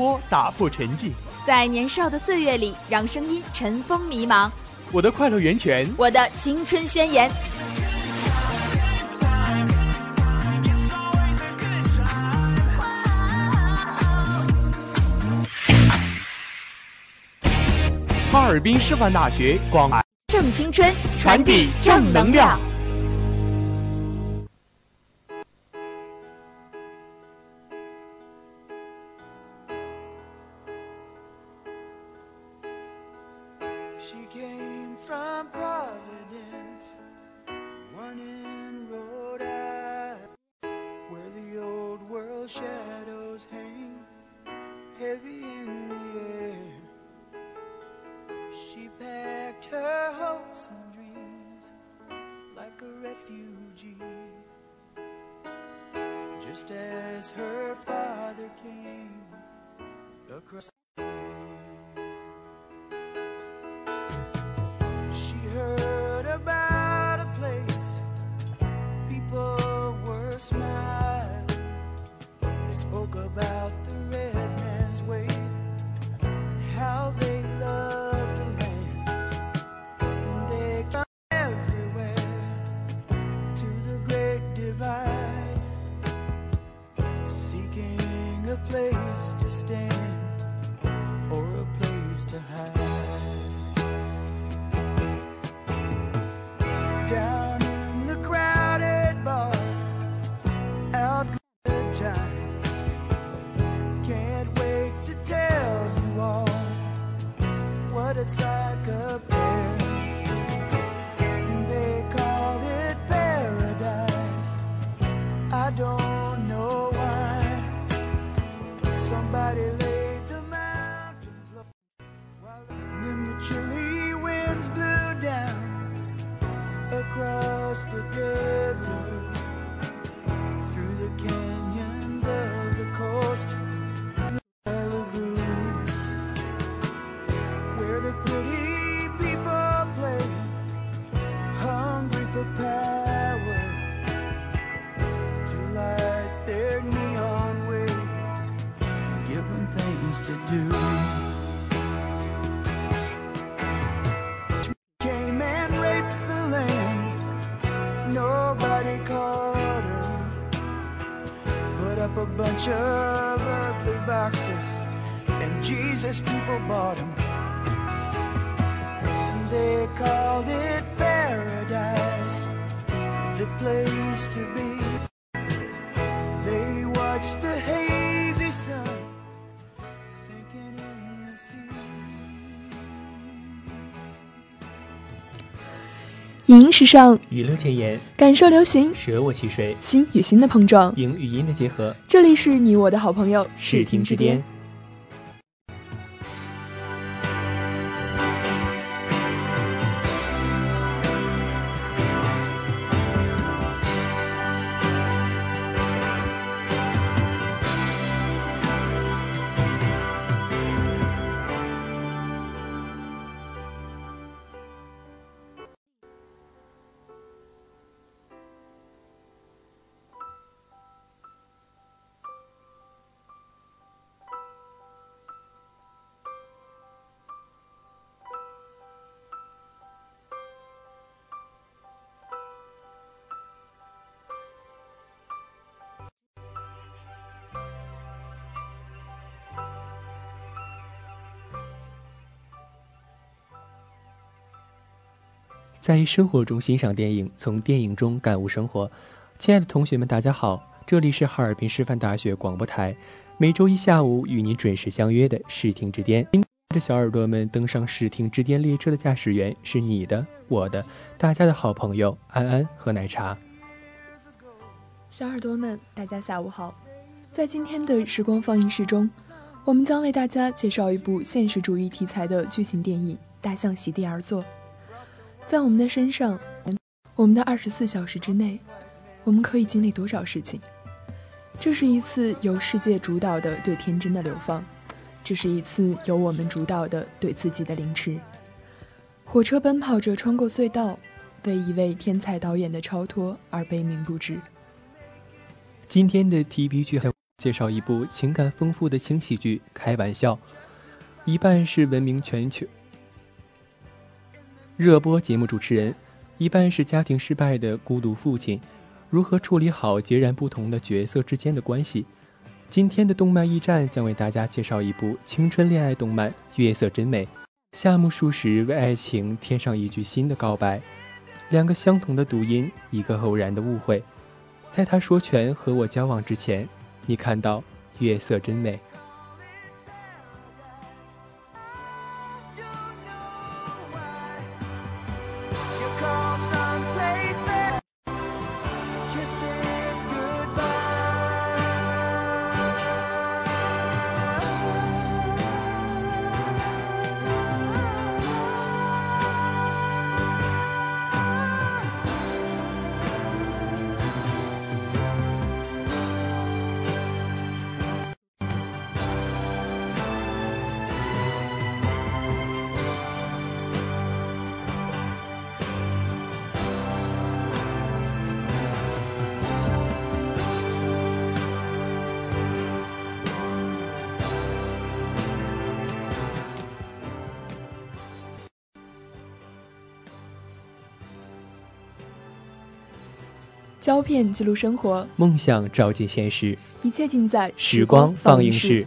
波打破沉寂。在年少的岁月里，让声音尘封迷茫。我的快乐源泉，我的青春宣言。哈尔滨师范大学广正青春，传递正能量。Just as her father came 影音时尚，娱乐前沿，感受流行，舍我其谁，心与心的碰撞。影与音的结合，这里是你我的好朋友视听之巅。。在生活中欣赏电影，从电影中感悟生活。亲爱的同学们，大家好，这里是哈尔滨师范大学广播台，每周一下午与您准时相约的视听之巅。今天的小耳朵们登上视听之巅列车的驾驶员是你的、我的、大家的好朋友安安和奶茶。小耳朵们，大家下午好。在今天的时光放映室中，我们将为大家介绍一部现实主义题材的剧情电影《大象席地而坐》。在我们的身上，我们的二十四小时之内，我们可以经历多少事情？这是一次由世界主导的对天真的流放，这是一次由我们主导的对自己的凌迟。火车奔跑着穿过隧道，为一位天才导演的超脱而悲鸣不止。今天的提笔剧介绍一部情感丰富的轻喜剧《开玩笑》，一半是闻名全球热播节目主持人，一半是家庭失败的孤独父亲，如何处理好截然不同的角色之间的关系？今天的动漫驿站将为大家介绍一部青春恋爱动漫《月色真美》。夏目漱石为爱情添上一句新的告白，两个相同的读音，一个偶然的误会。在他说全和我交往之前，你看到月色真美。记录生活，梦想照进现实，一切尽在时光放映室。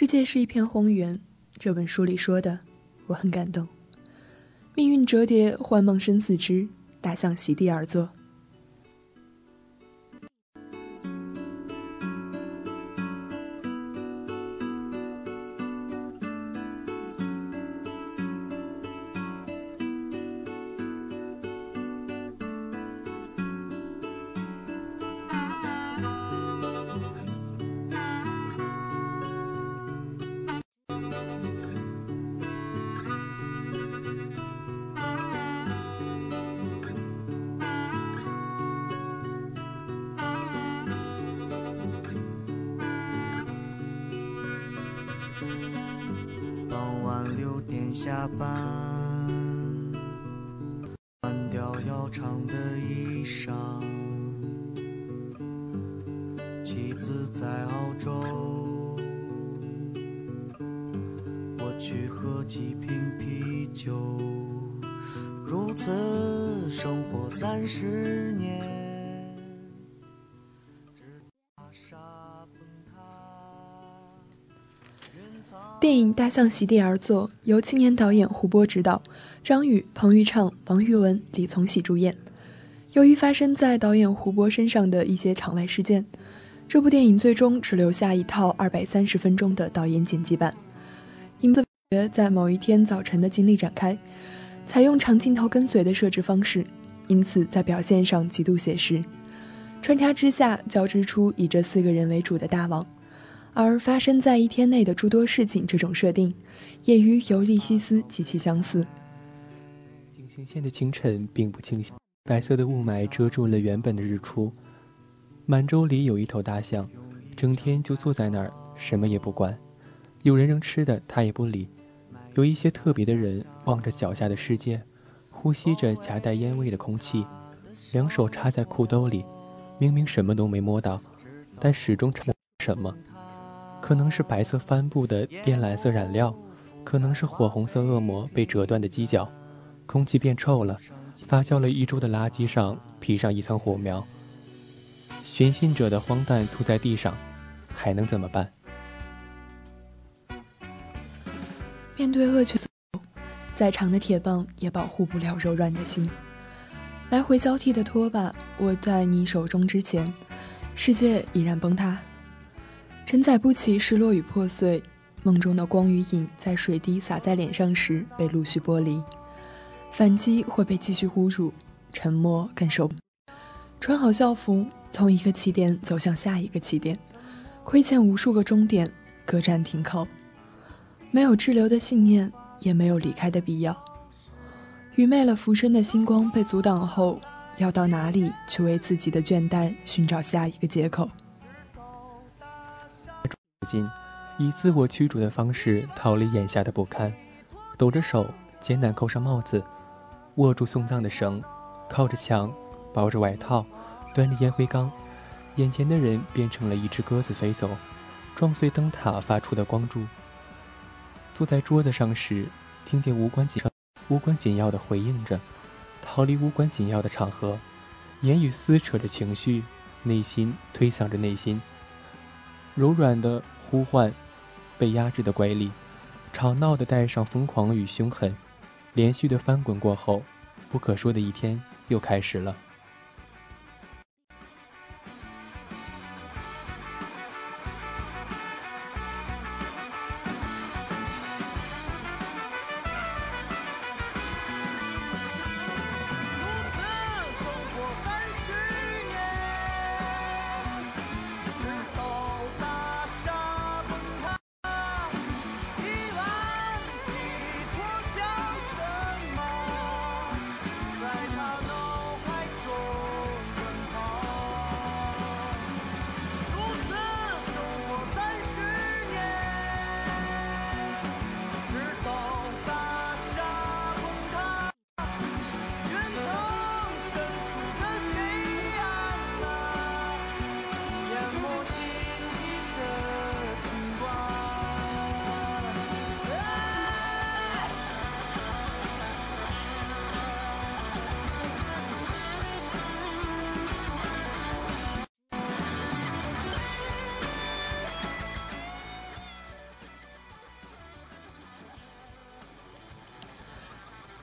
世界是一片荒原，这本书里说的，我很感动。命运折叠，幻梦生死之，大象席地而坐。电影《大象席地而坐》由青年导演胡波执导，张宇、彭昱畅、王玉雯、李从喜主演。由于发生在导演胡波身上的一些场外事件，这部电影最终只留下一套二百三十分钟的导演剪辑版。影子在某一天早晨的经历展开，采用长镜头跟随的设置方式，因此在表现上极度写实。穿插之下，交织出以这四个人为主的大网。而发生在一天内的诸多事情，这种设定也与《尤利西斯》极其相似。金星线的清晨并不清晰，白色的雾霾遮住了原本的日出。满洲里有一头大象，整天就坐在那儿，什么也不管。有人扔吃的，他也不理。有一些特别的人，望着脚下的世界，呼吸着夹带烟味的空气，两手插在裤兜里，明明什么都没摸到，但始终沉什么。可能是白色帆布的靛蓝色染料，可能是火红色恶魔被折断的犄角，空气变臭了，发酵了一周的垃圾上披上一层火苗。寻衅者的荒诞吐在地上，还能怎么办？面对恶犬，再长的铁棒也保护不了柔软的心。来回交替的拖把握在你手中之前，世界已然崩塌，承载不起失落与破碎。梦中的光与影在水滴洒在脸上时被陆续剥离，反击会被继续侮辱，沉默更受。穿好校服，从一个起点走向下一个起点，亏欠无数个终点，各站停靠。没有滞留的信念，也没有离开的必要。愚昧了浮生的星光被阻挡后，要到哪里去为自己的倦怠寻找下一个借口？如今。以自我驱逐的方式逃离眼下的不堪，抖着手艰难扣上帽子，握住送葬的绳，靠着墙，包着外套，端着烟灰缸，眼前的人变成了一只鸽子飞走，撞碎灯塔发出的光柱。坐在桌子上时，听见无关紧无关紧要的回应着，逃离无关紧要的场合，言语撕扯着情绪，内心推搡着内心，柔软的呼唤。被压制的乖戾，吵闹的带上疯狂与凶狠，连续的翻滚过后，不可说的一天又开始了。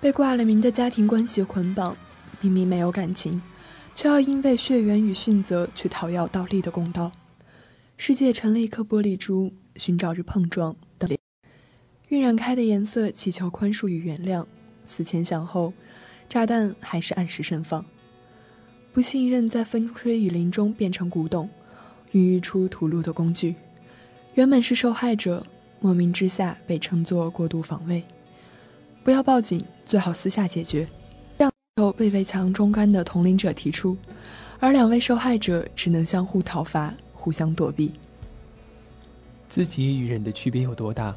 被挂了名的家庭关系捆绑，明明没有感情，却要因为血缘与殉责去讨要倒立的公道。世界成了一颗玻璃珠，寻找着碰撞的晕染开的颜色，祈求宽恕与原谅。思前想后，炸弹还是按时盛放。不信任在风吹雨淋中变成古董，孕育出屠戮的工具。原本是受害者，莫名之下被称作过度防卫。不要报警，最好私下解决。这样被围墙中干的同龄者提出，而两位受害者只能相互讨伐，互相躲避。自己与人的区别有多大？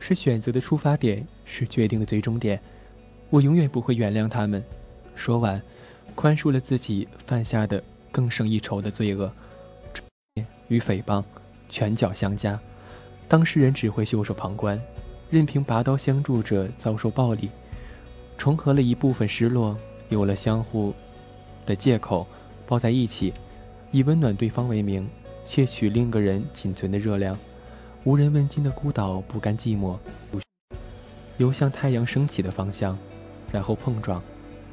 是选择的出发点，是决定的最终点。我永远不会原谅他们。说完，宽恕了自己犯下的更胜一筹的罪恶，与诽谤，拳脚相加。当事人只会袖手旁观。任凭拔刀相助者遭受暴力，重合了一部分失落，有了相互的借口，抱在一起，以温暖对方为名，窃取另个人仅存的热量，无人问津的孤岛不甘寂寞，游向太阳升起的方向，然后碰撞，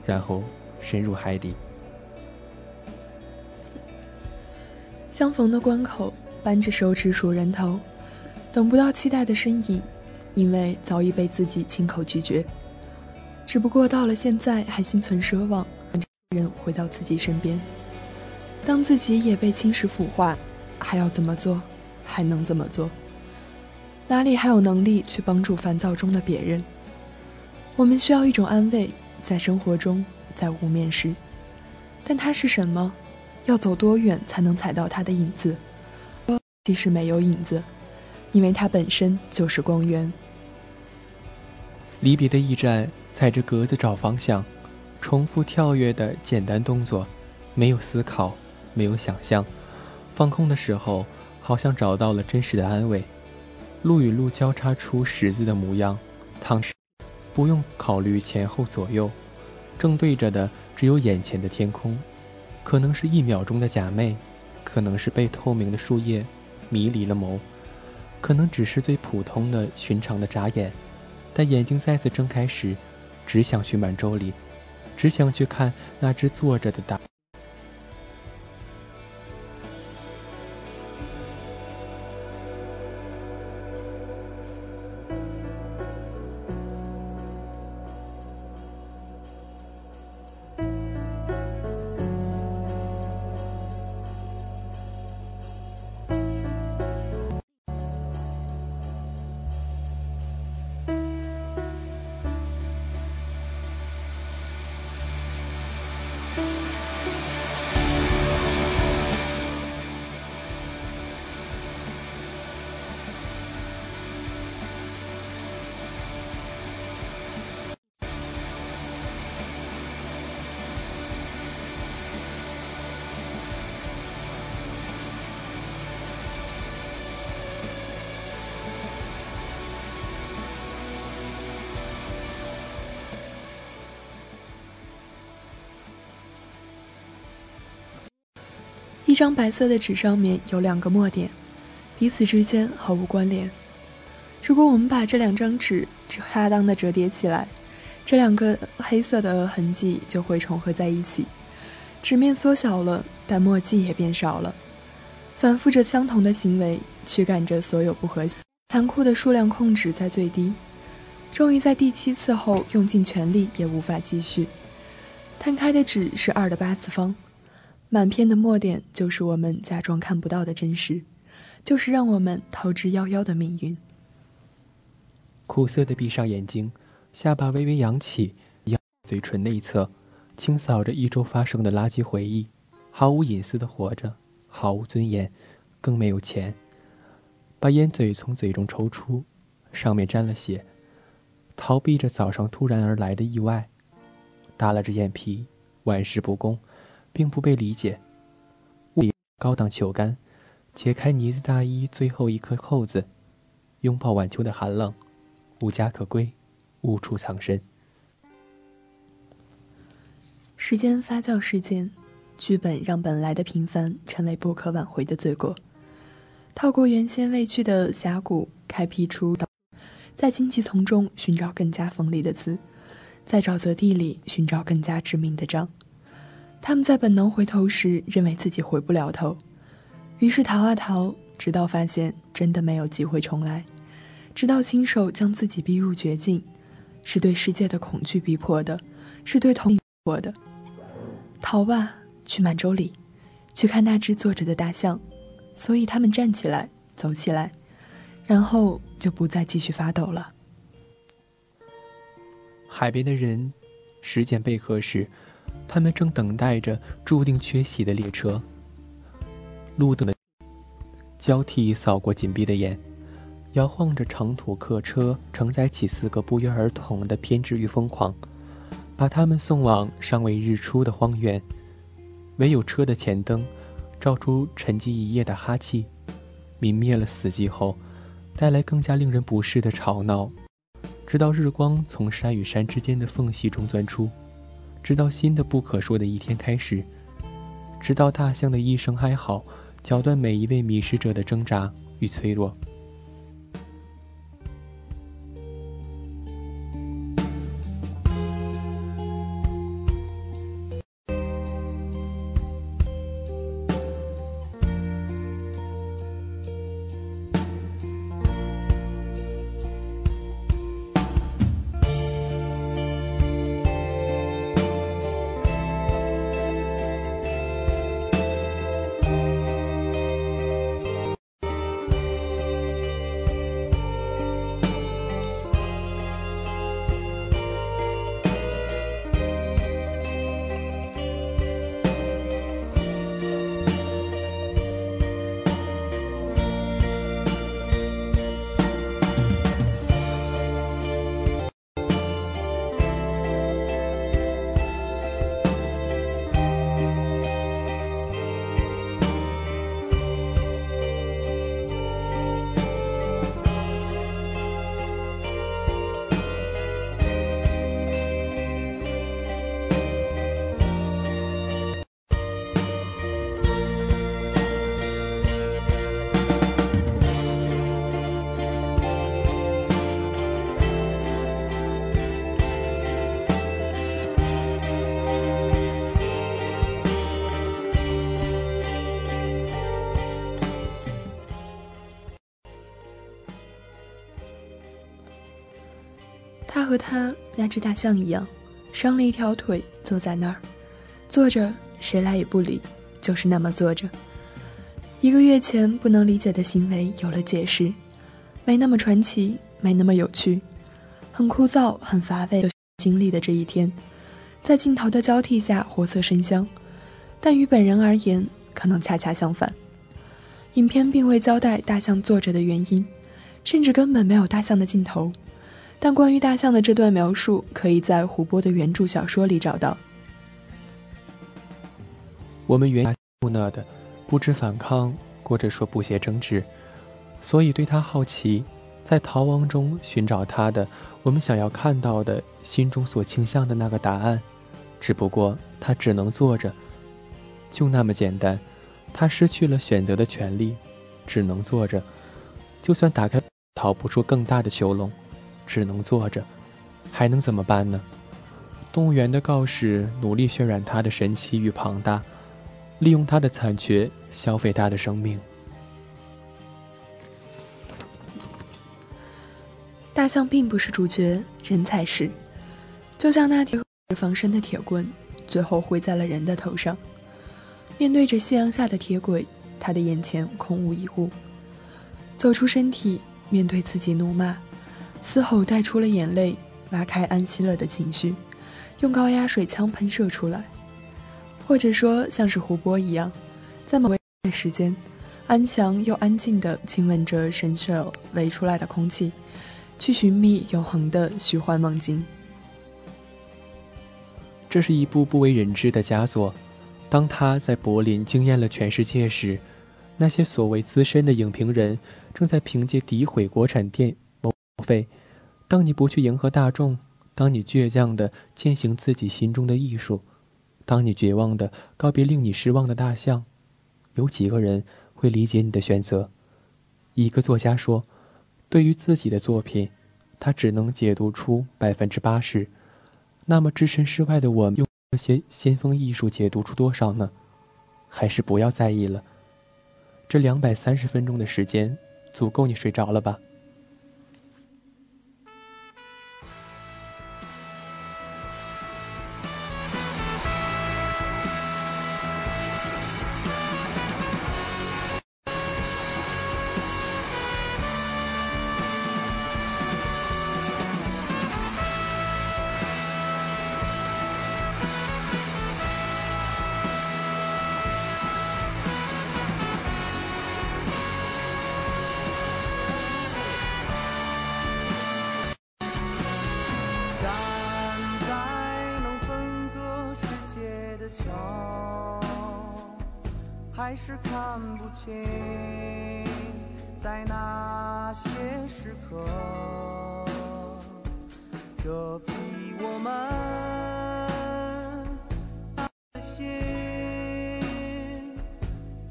然后深入海底。相逢的关口，扳着手指数人头，等不到期待的身影。因为早已被自己亲口拒绝，只不过到了现在还心存奢望，人回到自己身边。当自己也被侵蚀腐化，还要怎么做？还能怎么做？哪里还有能力去帮助烦躁中的别人？我们需要一种安慰，在生活中，在无面时，但它是什么？要走多远才能踩到它的影子？其实没有影子，因为它本身就是光源。离别的驿站，踩着格子找方向，重复跳跃的简单动作，没有思考，没有想象，放空的时候，好像找到了真实的安慰。路与路交叉出十字的模样，汤不用考虑前后左右，正对着的只有眼前的天空。可能是一秒钟的假寐，可能是被透明的树叶迷离了眸，可能只是最普通的寻常的眨眼。但眼睛再次睁开时，只想去满洲里，只想去看那只坐着的大。张白色的纸上面有两个墨点，彼此之间毫无关联。如果我们把这两张纸恰当的折叠起来，这两个黑色的痕迹就会重合在一起。纸面缩小了，但墨迹也变少了。反复着相同的行为，驱赶着所有不和谐。残酷的数量控制在最低，终于在第七次后用尽全力也无法继续。摊开的纸是二的八次方。满篇的墨点就是我们假装看不到的真实，就是让我们逃之夭夭的命运。苦涩的闭上眼睛，下巴微微扬起，嘴唇内侧清扫着一周发生的垃圾回忆，毫无隐私的活着，毫无尊严，更没有钱。把烟嘴从嘴中抽出，上面沾了血，逃避着早上突然而来的意外，耷拉着眼皮，玩世不恭。并不被理解。高档球杆，解开呢子大衣最后一颗扣子，拥抱晚秋的寒冷，无家可归，无处藏身。时间发酵事件，剧本让本来的平凡成为不可挽回的罪过。透过原先未去的峡谷，开辟出在荆棘丛中寻找更加锋利的刺，在沼泽地里寻找更加致命的杖。他们在本能回头时，认为自己回不了头，于是逃啊逃，直到发现真的没有机会重来，直到亲手将自己逼入绝境，是对世界的恐惧逼迫的，是对同迫的。逃吧，去满洲里，去看那只坐着的大象。所以他们站起来，走起来，然后就不再继续发抖了。海边的人，时间贝壳时。他们正等待着注定缺席的列车。路灯的交替扫过紧闭的眼，摇晃着长途客车，承载起四个不约而同的偏执与疯狂，把他们送往尚未日出的荒原。唯有车的前灯，照出沉寂一夜的哈气，泯灭了死寂后，带来更加令人不适的吵闹，直到日光从山与山之间的缝隙中钻出。直到新的不可说的一天开始，直到大象的一声哀嚎，搅断每一位迷失者的挣扎与脆弱。那只大象一样，伤了一条腿，坐在那儿，坐着，谁来也不理，就是那么坐着。一个月前不能理解的行为有了解释，没那么传奇，没那么有趣，很枯燥，很乏味。经历的这一天，在镜头的交替下活色生香，但于本人而言，可能恰恰相反。影片并未交代大象坐着的原因，甚至根本没有大象的镜头。但关于大象的这段描述，可以在胡波的原著小说里找到。我们原木讷的，不知反抗，或者说不屑争执，所以对他好奇，在逃亡中寻找他的我们想要看到的心中所倾向的那个答案。只不过他只能坐着，就那么简单。他失去了选择的权利，只能坐着。就算打开，逃不出更大的囚笼，只能坐着，还能怎么办呢？动物园的告示努力渲染它的神奇与庞大，利用它的残缺消费它的生命。大象并不是主角，人才是。就像那铁防身的铁棍，最后挥在了人的头上。面对着夕阳下的铁轨，他的眼前空无一物。走出身体，面对自己怒骂，嘶吼带出了眼泪，挖开安息了的情绪，用高压水枪喷射出来。或者说，像是湖泊一样，在某个时间，安详又安静地亲吻着神血围出来的空气，去寻觅永恒的虚幻梦境。这是一部不为人知的佳作。当他在柏林惊艳了全世界时，那些所谓资深的影评人正在凭借诋毁国产电影费。当你不去迎合大众，当你倔强地践行自己心中的艺术，当你绝望地告别令你失望的大象，有几个人会理解你的选择？一个作家说：“对于自己的作品，他只能解读出百分之八十。”那么置身事外的我们。这些先锋艺术解读出多少呢？还是不要在意了。这两百三十分钟的时间，足够你睡着了吧？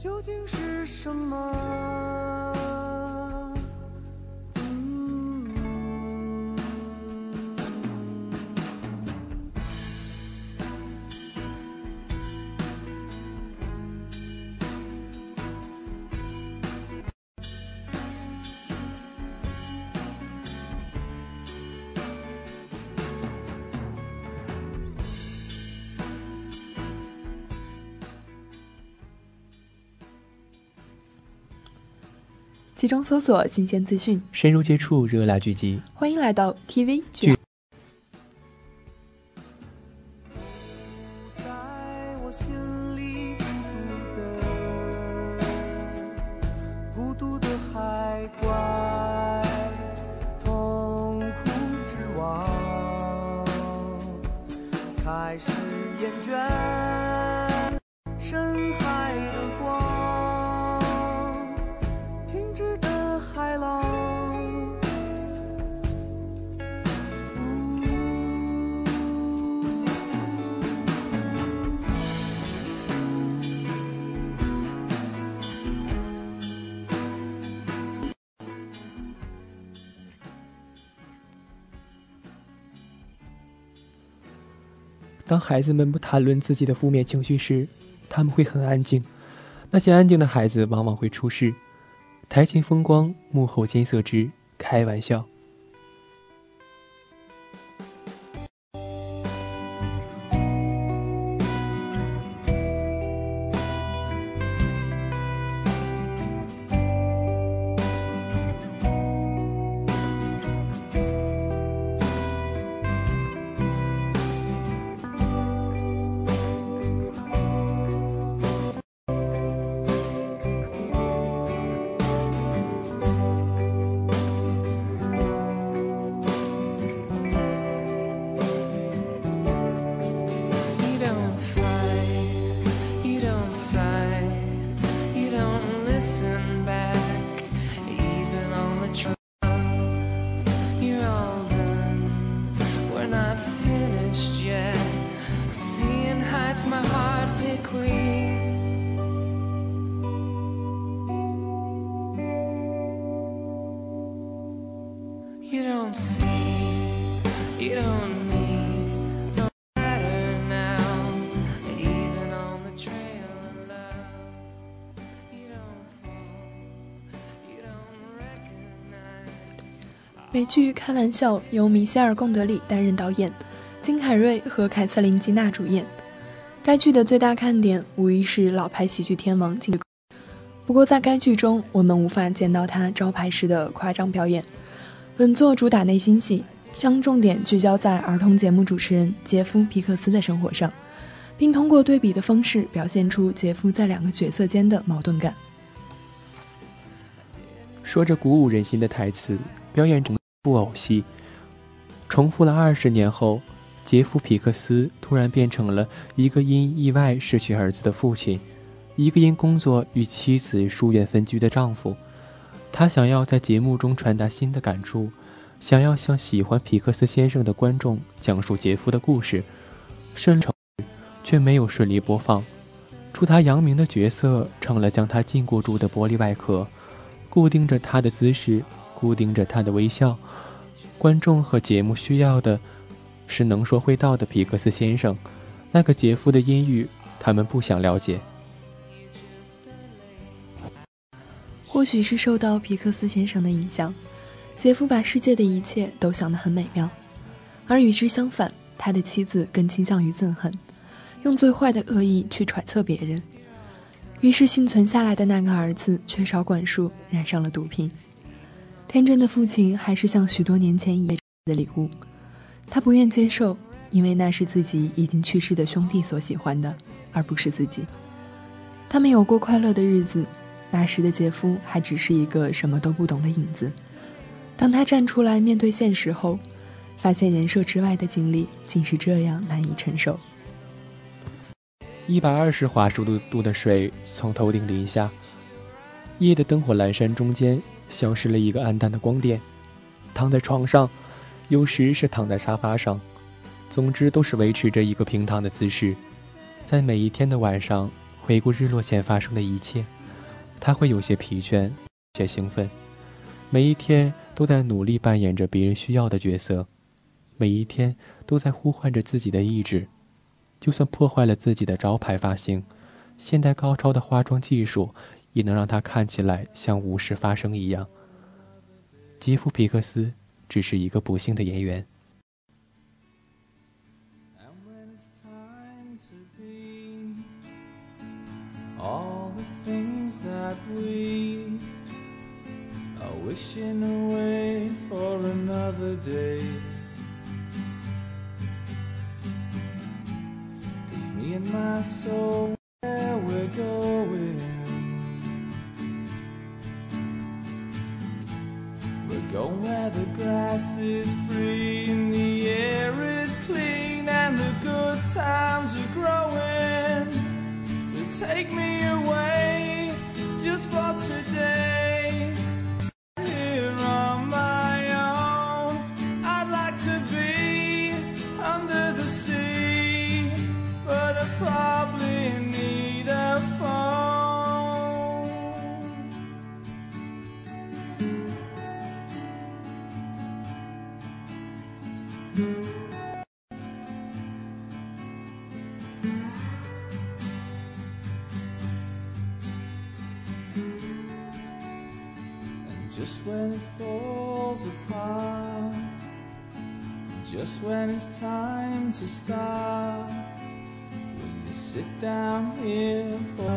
究竟是什么？集中搜索新鲜资讯，深入接触热辣剧集。欢迎来到 TV 剧。孩子们不谈论自己的负面情绪时，他们会很安静。那些安静的孩子往往会出事。台前风光，幕后金色之开玩笑。开玩笑》由米歇尔·贡德里担任导演，金凯瑞和凯瑟琳·吉娜主演。该剧的最大看点无疑是老牌喜剧天王金。不过，在该剧中，我们无法见到他招牌式的夸张表演。本作主打内心戏，将重点聚焦在儿童节目主持人杰夫·皮克斯的生活上，并通过对比的方式表现出杰夫在两个角色间的矛盾感。说着鼓舞人心的台词，表演中布偶戏，重复了二十年后，杰夫·皮克斯突然变成了一个因意外失去儿子的父亲，一个因工作与妻子疏远分居的丈夫。他想要在节目中传达新的感触，想要向喜欢皮克斯先生的观众讲述杰夫的故事，顺成却没有顺利播放。出他扬名的角色成了将他禁锢住的玻璃外壳，固定着他的姿势，固定着他的微笑。观众和节目需要的是能说会道的皮克斯先生，那个杰夫的阴郁，他们不想了解。或许是受到皮克斯先生的影响，杰夫把世界的一切都想得很美妙，而与之相反，他的妻子更倾向于憎恨，用最坏的恶意去揣测别人。于是幸存下来的那个儿子缺少管束，染上了毒品。天真的父亲还是像许多年前一样的礼物，他不愿接受，因为那是自己已经去世的兄弟所喜欢的，而不是自己。他们有过快乐的日子。那时的杰夫还只是一个什么都不懂的影子。当他站出来面对现实后，发现人设之外的经历竟是这样难以承受。一百二十华氏度度的水从头顶淋下，夜的灯火阑珊中间消失了一个暗淡的光点。躺在床上，有时是躺在沙发上，总之都是维持着一个平躺的姿势。在每一天的晚上，回顾日落前发生的一切。他会有些疲倦，且兴奋，每一天都在努力扮演着别人需要的角色，每一天都在呼唤着自己的意志。就算破坏了自己的招牌发型，现代高超的化妆技术也能让他看起来像无事发生一样。杰夫·皮克斯只是一个不幸的演员。me and my soul, where we go we're where the grass is free and the air is clean and the good times are growing. So take me when it's time to stop. will you sit down here for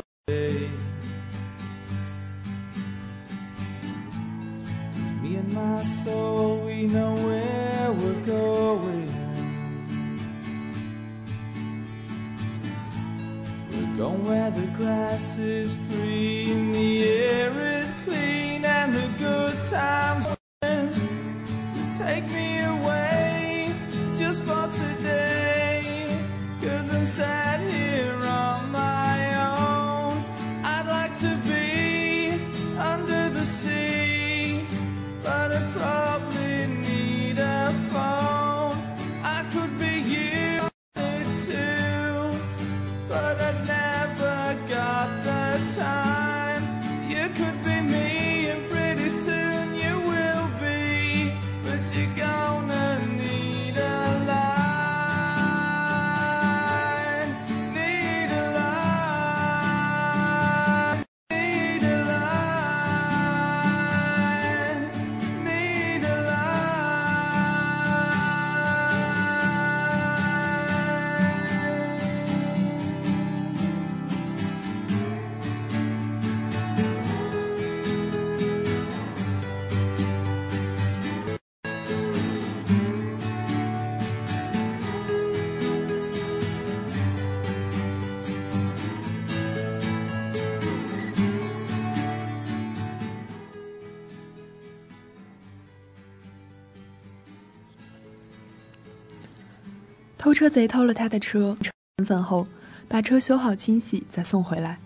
车贼偷了他的车，身份后把车修好清洗再送回来。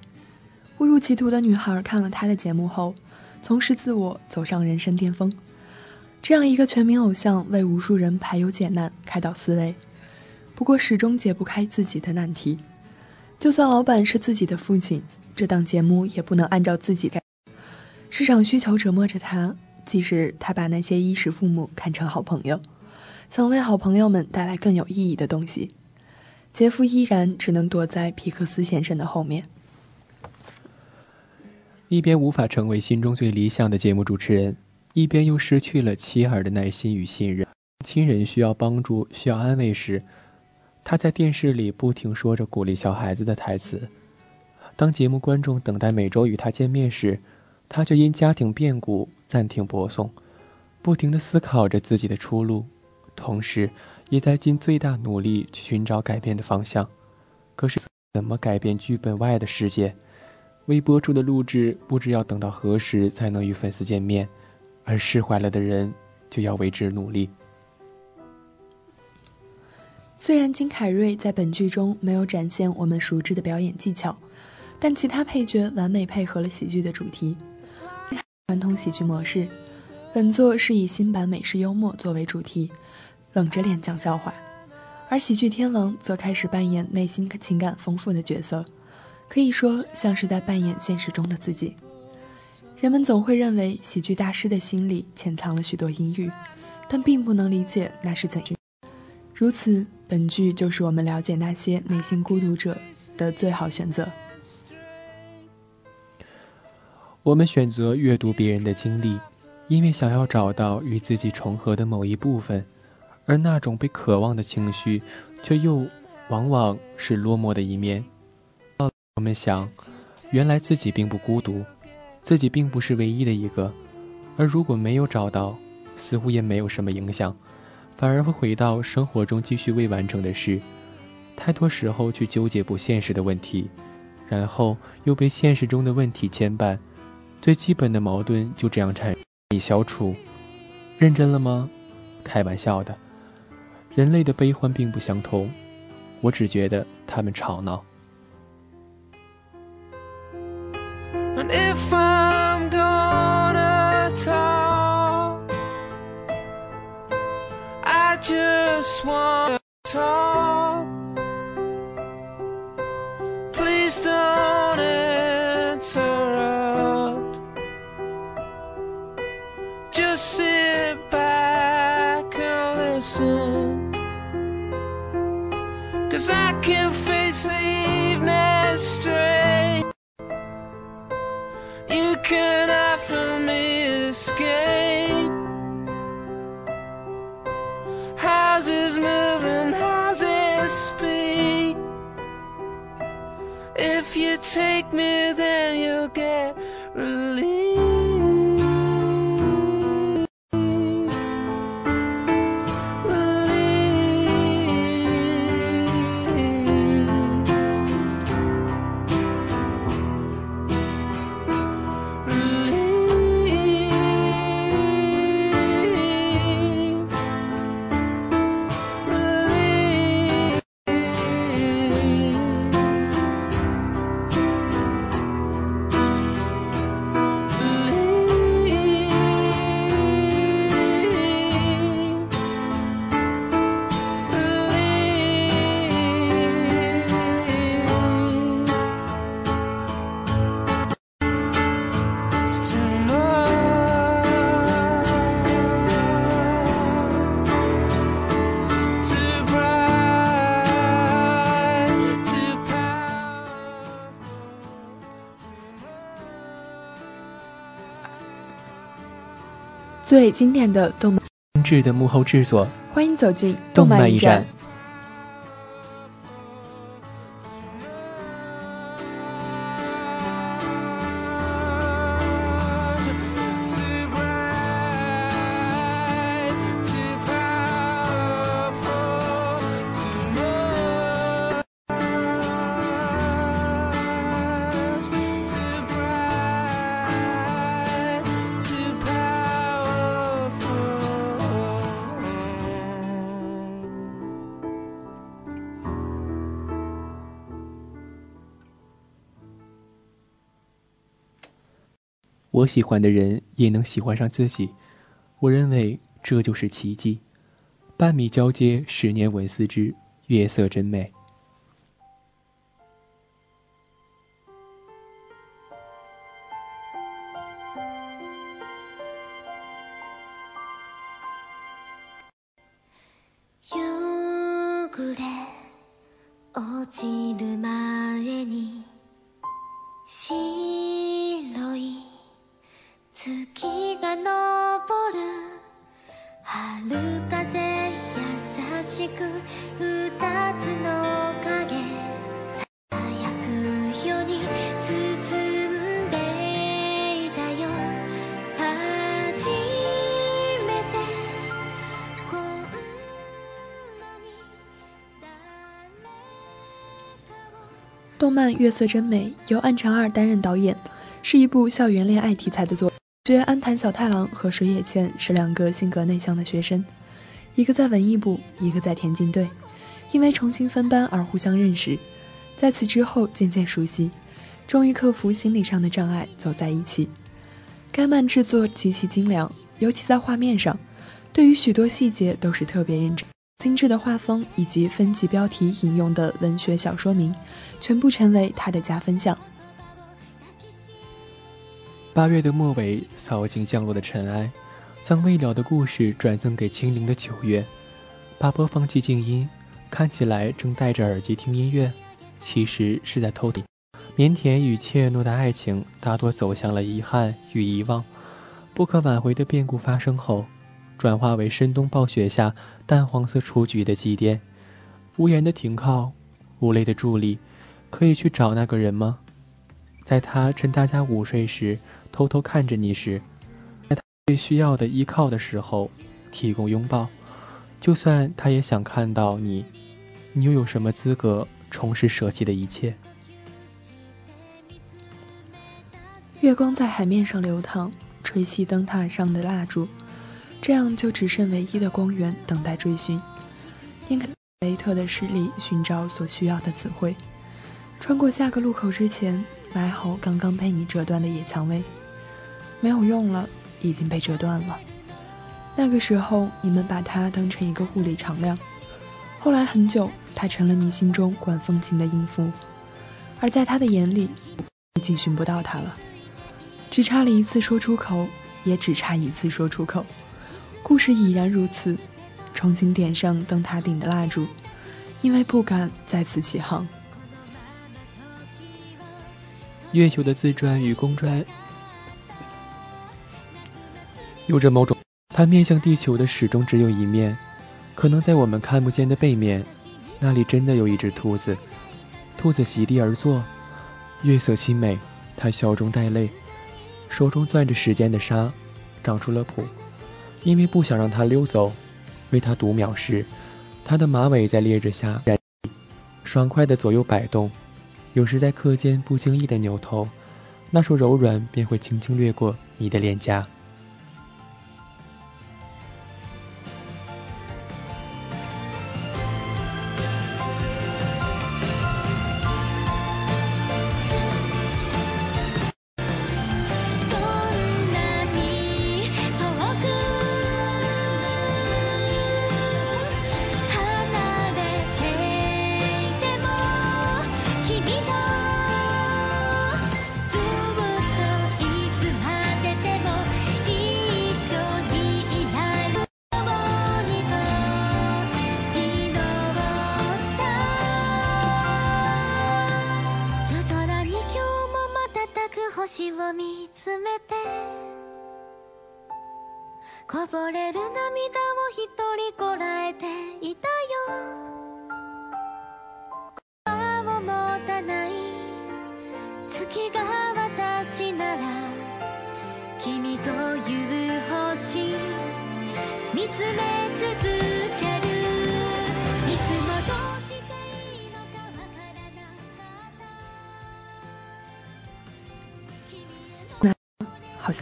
误入歧途的女孩看了他的节目后，重拾自我，走上人生巅峰。这样一个全民偶像，为无数人排忧解难、开导思维。不过始终解不开自己的难题。就算老板是自己的父亲，这档节目也不能按照自己该。市场需求折磨着他，即使他把那些衣食父母看成好朋友，曾为好朋友们带来更有意义的东西，杰夫依然只能躲在皮克斯先生的后面。一边无法成为心中最理想的节目主持人，一边又失去了妻儿的耐心与信任。亲人需要帮助、需要安慰时，他在电视里不停说着鼓励小孩子的台词。当节目观众等待每周与他见面时，他却因家庭变故暂停播送，不停地思考着自己的出路，同时也在尽最大努力去寻找改变的方向。可是，怎么改变剧本外的世界？未播出的录制不知要等到何时才能与粉丝见面，而释怀了的人就要为之努力。虽然金凯瑞在本剧中没有展现我们熟知的表演技巧，但其他配角完美配合了喜剧的主题。传统喜剧模式，本作是以新版美式幽默作为主题，冷着脸讲笑话，而喜剧天王则开始扮演内心情感丰富的角色。可以说，像是在扮演现实中的自己。人们总会认为喜剧大师的心里潜藏了许多阴郁，但并不能理解那是怎样。如此，本剧就是我们了解那些内心孤独者的最好选择。我们选择阅读别人的经历，因为想要找到与自己重合的某一部分，而那种被渴望的情绪，却又往往是落寞的一面。我们想，原来自己并不孤独，自己并不是唯一的一个。而如果没有找到，似乎也没有什么影响，反而会回到生活中继续未完成的事。太多时候去纠结不现实的问题，然后又被现实中的问题牵绊，最基本的矛盾就这样产生消除。认真了吗？开玩笑的。人类的悲欢并不相同，我只觉得他们吵闹。And if I'm gonna talk, I just wanna talk. Cause I can face the evening straight. You can offer me escape. Houses moving, houses speak. If you take me, then you'll get relief. 最经典的动漫，精致的幕后制作，欢迎走进动漫一驿站。我喜欢的人也能喜欢上自己，我认为这就是奇迹。半米交接，十年纹丝织，月色真美。月色真美》由岸长二担任导演，是一部校园恋爱题材的作品。主角安坛小太郎和水野茜是两个性格内向的学生，一个在文艺部，一个在田径队，因为重新分班而互相认识，在此之后渐渐熟悉，终于克服心理上的障碍，走在一起。该漫制作极其精良，尤其在画面上，对于许多细节都是特别认真。精致的画风以及分级标题引用的文学小说名，全部成为他的加分项。八月的末尾，扫尽降落的尘埃，将未了的故事转赠给清灵的九月。把播放器静音，看起来正戴着耳机听音乐，其实是在偷听。腼腆与怯懦的爱情，大多走向了遗憾与遗忘。不可挽回的变故发生后，转化为深冬暴雪下淡黄色雏菊的祭奠。无言的停靠，无泪的伫立，可以去找那个人吗？在他趁大家午睡时，偷偷看着你时，在他最需要的依靠的时候，提供拥抱。就算他也想看到你，你又有什么资格重拾舍弃的一切？月光在海面上流淌，吹熄灯塔上的蜡烛，这样就只剩唯一的光源等待追寻。宁肯维特的视力寻找所需要的词汇，穿过下个路口之前，埋好刚刚被你折断的野蔷薇。没有用了，已经被折断了。那个时候，你们把它当成一个物理常量。后来很久，它成了你心中管风琴的音符，而在他的眼里，已经寻不到它了。只差了一次说出口，也只差一次说出口。故事已然如此，重新点上灯塔顶的蜡烛，因为不敢再次起航。月球的自转与公转，有着某种，它面向地球的始终只有一面，可能在我们看不见的背面，那里真的有一只兔子。兔子席地而坐，月色凄美，它笑中带泪。手中攥着时间的沙，长出了谱。因为不想让它溜走，为它读秒时，它的马尾在烈日下爽快的左右摆动。有时在课间不经意的扭头，那束柔软便会轻轻掠过你的脸颊。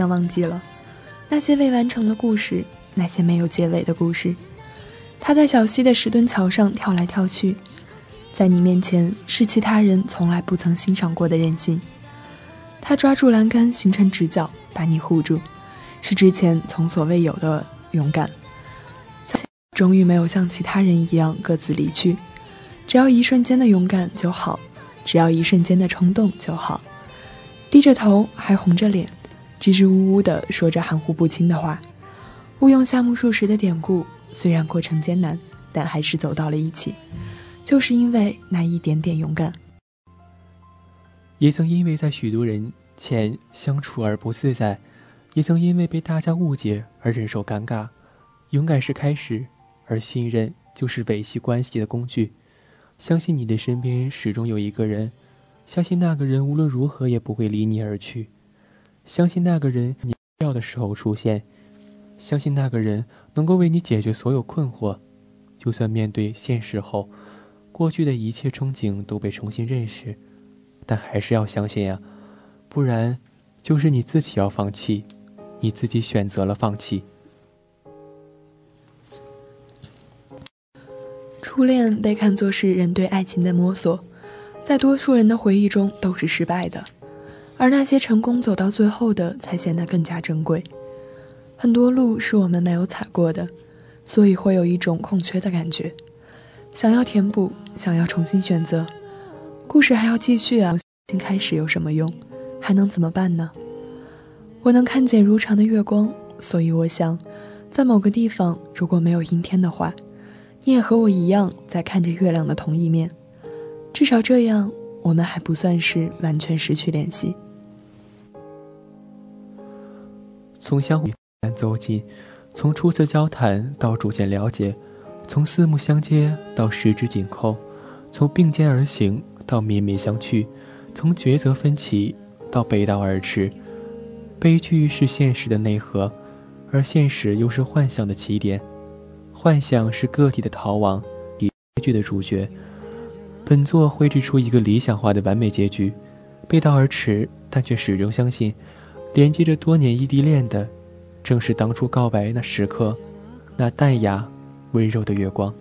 像忘记了那些未完成的故事，那些没有结尾的故事。他在小溪的石墩桥上跳来跳去，在你面前是其他人从来不曾欣赏过的任性。他抓住栏杆形成直角，把你护住，是之前从所未有的勇敢。终于没有像其他人一样各自离去，只要一瞬间的勇敢就好，只要一瞬间的冲动就好。低着头，还红着脸，支支吾吾地说着含糊不清的话，误用夏目漱石的典故。虽然过程艰难，但还是走到了一起，就是因为那一点点勇敢。也曾因为在许多人前相处而不自在，也曾因为被大家误解而忍受尴尬。勇敢是开始。而信任就是维系关系的工具。相信你的身边始终有一个人，相信那个人无论如何也不会离你而去，相信那个人你要的时候出现，相信那个人能够为你解决所有困惑。就算面对现实后，过去的一切憧憬都被重新认识，但还是要相信呀，不然就是你自己要放弃，你自己选择了放弃。初恋被看作是人对爱情的摸索，在多数人的回忆中都是失败的，而那些成功走到最后的才显得更加珍贵。很多路是我们没有踩过的，所以会有一种空缺的感觉，想要填补，想要重新选择。故事还要继续啊！重新开始有什么用？还能怎么办呢？我能看见如常的月光，所以我想，在某个地方，如果没有阴天的话。你也和我一样在看着月亮的同一面，至少这样，我们还不算是完全失去联系。从相互走近，从初次交谈到逐渐了解，从四目相接到十指紧扣，从并肩而行到面面相觑，从抉择分歧到背道而驰。悲剧是现实的内核，而现实又是幻想的起点。幻想是个体的逃亡，悲剧的主角。本作绘制出一个理想化的完美结局，背道而驰，但却始终相信，连接着多年异地恋的，正是当初告白那时刻，那淡雅、温柔的月光。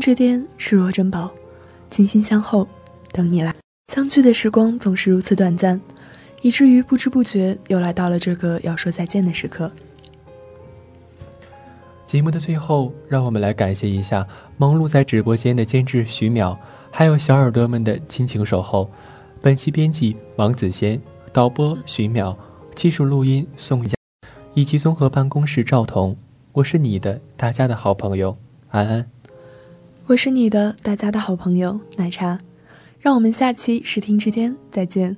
之巅，视若珍宝，倾心相候，等你来。相聚的时光总是如此短暂，以至于不知不觉又来到了这个要说再见的时刻。节目的最后，让我们来感谢一下忙碌在直播间的监制徐淼，还有小耳朵们的亲情守候。本期编辑王子贤，导播徐淼，技术录音宋佳，以及综合办公室赵彤。我是你的大家的好朋友安安，我是你的大家的好朋友奶茶。让我们下期视听之巅再见。